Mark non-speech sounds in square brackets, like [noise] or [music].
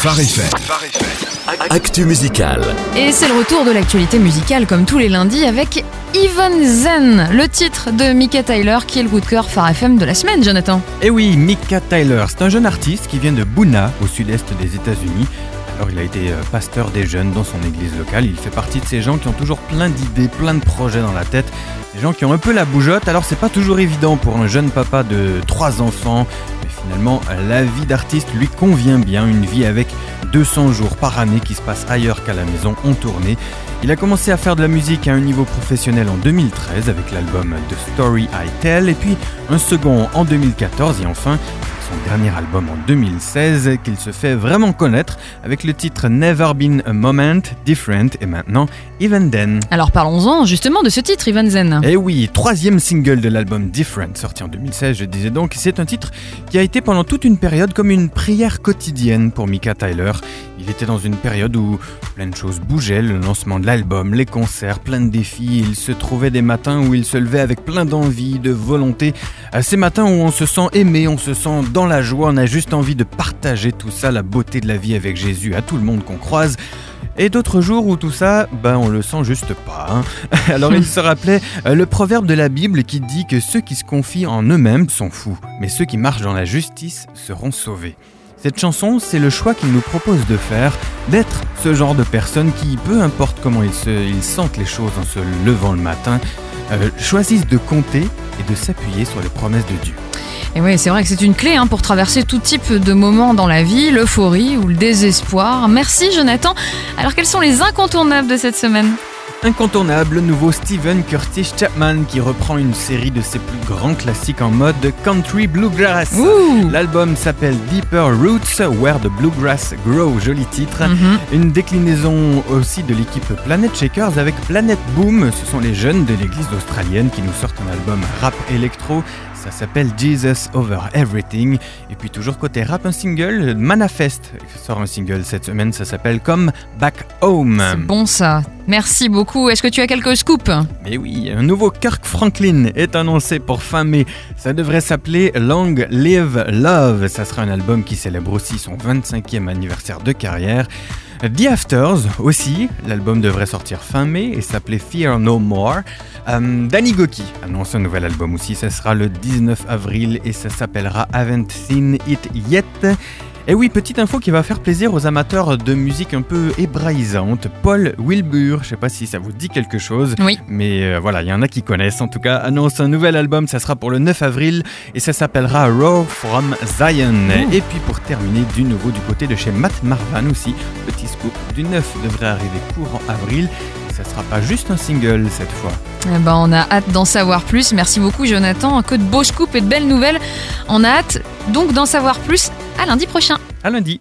Phare FM. Actu musical. Et c'est le retour de l'actualité musicale comme tous les lundis avec Even Zen, le titre de Mika Tyler qui est le coup de cœur Phare FM de la semaine, Jonathan. Et oui, Mika Tyler, c'est un jeune artiste qui vient de Boona, au sud-est des États-Unis. Alors il a été euh, pasteur des jeunes dans son église locale. Il fait partie de ces gens qui ont toujours plein d'idées, plein de projets dans la tête. Des gens qui ont un peu la bougeotte. Alors c'est pas toujours évident pour un jeune papa de trois enfants. Finalement, la vie d'artiste lui convient bien. Une vie avec 200 jours par année qui se passe ailleurs qu'à la maison en tournée. Il a commencé à faire de la musique à un niveau professionnel en 2013 avec l'album The Story I Tell et puis un second en 2014 et enfin son dernier album en 2016 qu'il se fait vraiment connaître avec le titre Never Been a Moment, Different et maintenant Even Then. Alors parlons-en justement de ce titre, Even Zen. Et oui, troisième single de l'album Different, sorti en 2016, je disais donc, c'est un titre qui a été pendant toute une période comme une prière quotidienne pour Mika Tyler. Il était dans une période où plein de choses bougeaient, le lancement de l'album, les concerts, plein de défis. Il se trouvait des matins où il se levait avec plein d'envie, de volonté. À ces matins où on se sent aimé, on se sent dans la joie, on a juste envie de partager tout ça, la beauté de la vie avec Jésus à tout le monde qu'on croise. Et d'autres jours où tout ça, ben on le sent juste pas. hein. [laughs] Alors il se rappelait euh, le proverbe de la Bible qui dit que ceux qui se confient en eux-mêmes sont fous, mais ceux qui marchent dans la justice seront sauvés. Cette chanson, c'est le choix qu'il nous propose de faire, d'être ce genre de personne qui, peu importe comment ils, se, ils sentent les choses en se levant le matin, euh, choisissent de compter et de s'appuyer sur les promesses de Dieu. Et oui, c'est vrai que c'est une clé hein, pour traverser tout type de moments dans la vie, l'euphorie ou le désespoir. Merci Jonathan. Alors quels sont les incontournables de cette semaine? Incontournable, le nouveau Steven Curtis Chapman qui reprend une série de ses plus grands classiques en mode country bluegrass. L'album s'appelle Deeper Roots, Where the Bluegrass Grow, joli titre. Mhm. Une déclinaison aussi de l'équipe Planet Shakers avec Planet Boom. Ce sont les jeunes de l'église australienne qui nous sortent un album rap électro. Ça s'appelle Jesus Over Everything. Et puis toujours côté rap, un single, Manifest sort un single cette semaine. Ça s'appelle Come Back Home. C'est bon ça. Merci beaucoup. Est-ce que tu as quelques scoops Mais oui, un nouveau Kirk Franklin est annoncé pour fin mai. Ça devrait s'appeler Long Live Love. Ça sera un album qui célèbre aussi son 25e anniversaire de carrière. The Afters aussi, l'album devrait sortir fin mai et s'appeler Fear No More. Euh, Danny Goki annonce un nouvel album aussi, ça sera le 19 avril et ça s'appellera Haven't Seen It Yet. Et oui, petite info qui va faire plaisir aux amateurs de musique un peu hébraïsante. Paul Wilbur, je sais pas si ça vous dit quelque chose, Oui. mais euh, voilà, il y en a qui connaissent en tout cas, annonce un nouvel album, ça sera pour le 9 avril et ça s'appellera Raw from Zion. Et puis pour terminer, du nouveau du côté de chez Matt Marvan aussi, petit scoop du 9 devrait arriver courant avril. Et ça sera pas juste un single cette fois. Eh ben, on a hâte d'en savoir plus. Merci beaucoup Jonathan. Que de beaux scoops et de belles nouvelles. On a hâte donc d'en savoir plus à lundi prochain. À lundi.